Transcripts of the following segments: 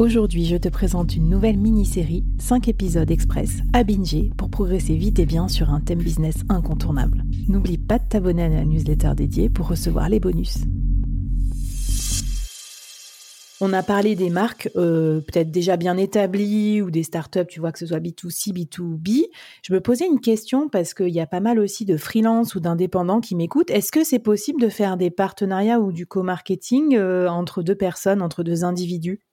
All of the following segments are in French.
Aujourd'hui, je te présente une nouvelle mini-série, 5 épisodes express à binger pour progresser vite et bien sur un thème business incontournable. N'oublie pas de t'abonner à la newsletter dédiée pour recevoir les bonus. On a parlé des marques euh, peut-être déjà bien établies ou des startups, tu vois, que ce soit B2C, B2B. Je me posais une question parce qu'il y a pas mal aussi de freelance ou d'indépendants qui m'écoutent. Est-ce que c'est possible de faire des partenariats ou du co-marketing euh, entre deux personnes, entre deux individus?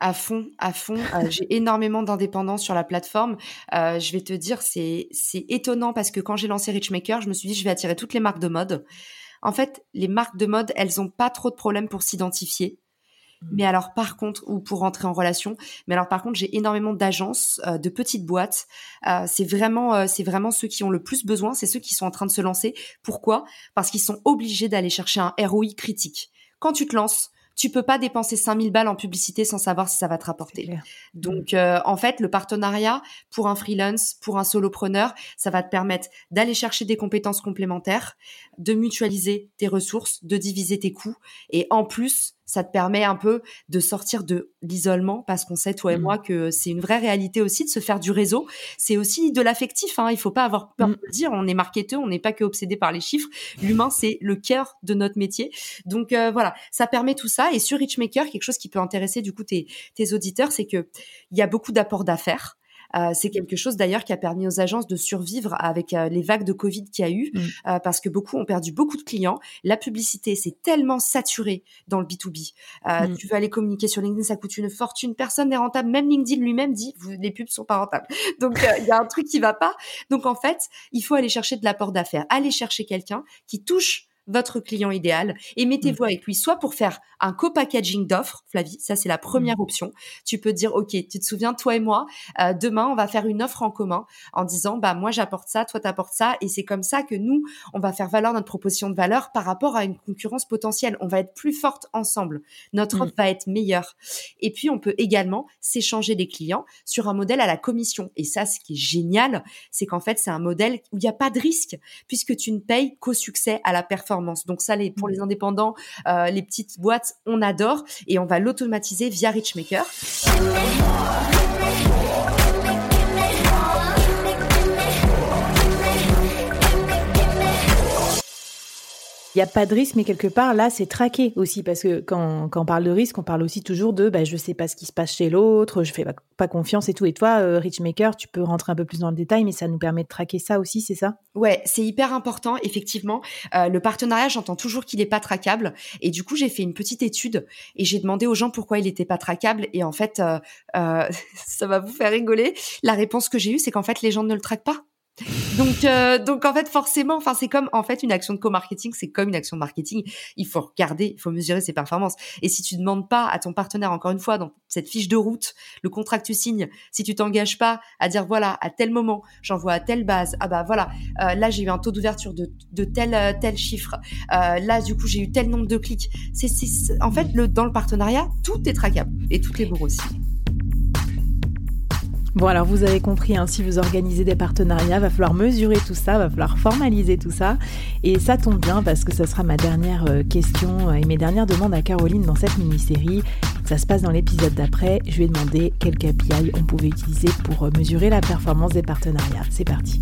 À fond, à fond. Euh, j'ai énormément d'indépendance sur la plateforme. Euh, je vais te dire, c'est c'est étonnant parce que quand j'ai lancé Richmaker, je me suis dit je vais attirer toutes les marques de mode. En fait, les marques de mode, elles ont pas trop de problèmes pour s'identifier. Mmh. Mais alors par contre, ou pour rentrer en relation, mais alors par contre, j'ai énormément d'agences, euh, de petites boîtes. c'est vraiment, c'est vraiment ceux qui ont le plus besoin, c'est ceux qui sont en train de se lancer. Pourquoi? Parce qu'ils sont obligés d'aller chercher un ROI critique. Quand tu te lances, tu peux pas dépenser 5000 balles en publicité sans savoir si ça va te rapporter. Donc, euh, en fait, le partenariat pour un freelance, pour un solopreneur, ça va te permettre d'aller chercher des compétences complémentaires, de mutualiser tes ressources, de diviser tes coûts et en plus, ça te permet un peu de sortir de l'isolement parce qu'on sait toi et mmh. moi que c'est une vraie réalité aussi de se faire du réseau. C'est aussi de l'affectif. Hein. Il faut pas avoir peur mmh. de le dire. On est marketeur, on n'est pas que obsédé par les chiffres. L'humain c'est le cœur de notre métier. Donc euh, voilà, ça permet tout ça. Et sur Richmaker, quelque chose qui peut intéresser du coup tes, tes auditeurs, c'est que il y a beaucoup d'apports d'affaires. Euh, c'est quelque chose d'ailleurs qui a permis aux agences de survivre avec euh, les vagues de Covid qu'il y a eu, mm. euh, parce que beaucoup ont perdu beaucoup de clients. La publicité, c'est tellement saturé dans le B2B. Mm. Tu veux aller communiquer sur LinkedIn, ça coûte une fortune. Personne n'est rentable. Même LinkedIn lui-même dit, vous, les pubs sont pas rentables. Donc il y a un truc qui va pas. Donc en fait, il faut aller chercher de l'apport d'affaires. Aller chercher quelqu'un qui touche votre client idéal et mettez-vous mmh. avec lui soit pour faire un co-packaging d'offres, Flavie, ça c'est la première mmh. option. Tu peux dire, ok, tu te souviens, toi et moi, euh, demain on va faire une offre en commun en disant, bah moi j'apporte ça, toi t'apportes ça, et c'est comme ça que nous on va faire valoir notre proposition de valeur par rapport à une concurrence potentielle. On va être plus forte ensemble. Notre mmh. offre va être meilleure. Et puis on peut également s'échanger des clients sur un modèle à la commission. Et ça, ce qui est génial, c'est qu'en fait c'est un modèle où il n'y a pas de risque puisque tu ne payes qu'au succès à la performance donc ça, les, pour mmh. les indépendants, euh, les petites boîtes, on adore et on va l'automatiser via Richmaker. N'y a pas de risque, mais quelque part, là, c'est traqué aussi, parce que quand, on parle de risque, on parle aussi toujours de bah, je ne sais pas ce qui se passe chez l'autre, je fais pas, confiance et tout. Et toi, euh, Richmaker, tu peux rentrer un peu plus dans le détail, mais ça nous permet de traquer ça aussi, c'est ça? Ouais, c'est hyper important, effectivement. Euh, le partenariat, j'entends toujours qu'il n'est pas traquable. Et du coup, j'ai fait une petite étude et j'ai demandé aux gens pourquoi il n'était pas traquable. Et en fait, euh, ça va vous faire rigoler. La réponse que j'ai eue, c'est qu'en fait, les gens ne le traquent pas. Donc, euh, donc en fait, forcément, enfin, c'est comme en fait une action de co-marketing, c'est comme une action de marketing. Il faut regarder, il faut mesurer ses performances. Et si tu demandes pas à ton partenaire, encore une fois, dans cette fiche de route, le contrat que tu signes, si tu t'engages pas à dire voilà, à tel moment, j'envoie à telle base, ah bah voilà, euh, là j'ai eu un taux d'ouverture de, de tel euh, tel chiffre, euh, là du coup j'ai eu tel nombre de clics. C'est, en fait le, dans le partenariat, tout est traquable et toutes les bourres aussi. Bon, alors vous avez compris, hein, si vous organisez des partenariats, va falloir mesurer tout ça, va falloir formaliser tout ça. Et ça tombe bien parce que ce sera ma dernière euh, question et mes dernières demandes à Caroline dans cette mini-série. Ça se passe dans l'épisode d'après. Je lui ai demandé quel KPI on pouvait utiliser pour mesurer la performance des partenariats. C'est parti.